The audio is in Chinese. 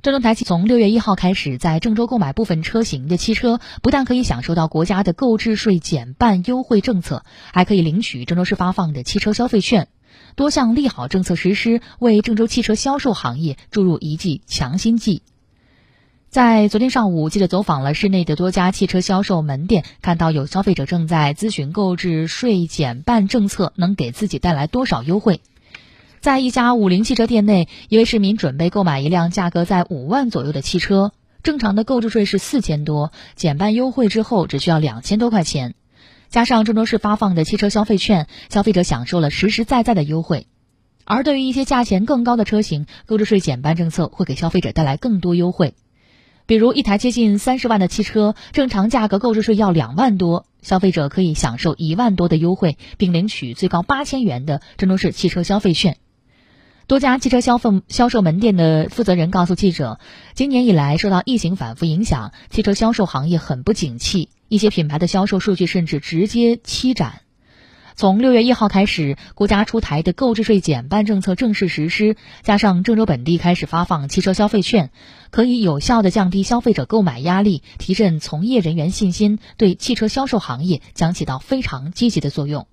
郑州台汽从六月一号开始，在郑州购买部分车型的汽车，不但可以享受到国家的购置税减半优惠政策，还可以领取郑州市发放的汽车消费券。多项利好政策实施，为郑州汽车销售行业注入一剂强心剂。在昨天上午，记者走访了市内的多家汽车销售门店，看到有消费者正在咨询购置税减半政策能给自己带来多少优惠。在一家五菱汽车店内，一位市民准备购买一辆价格在五万左右的汽车，正常的购置税是四千多，减半优惠之后只需要两千多块钱，加上郑州市发放的汽车消费券，消费者享受了实实在在的优惠。而对于一些价钱更高的车型，购置税减半政策会给消费者带来更多优惠。比如一台接近三十万的汽车，正常价格购置税要两万多，消费者可以享受一万多的优惠，并领取最高八千元的郑州市汽车消费券。多家汽车消费销售门店的负责人告诉记者，今年以来受到疫情反复影响，汽车销售行业很不景气，一些品牌的销售数据甚至直接期展。从六月一号开始，国家出台的购置税减半政策正式实施，加上郑州本地开始发放汽车消费券，可以有效的降低消费者购买压力，提振从业人员信心，对汽车销售行业将起到非常积极的作用。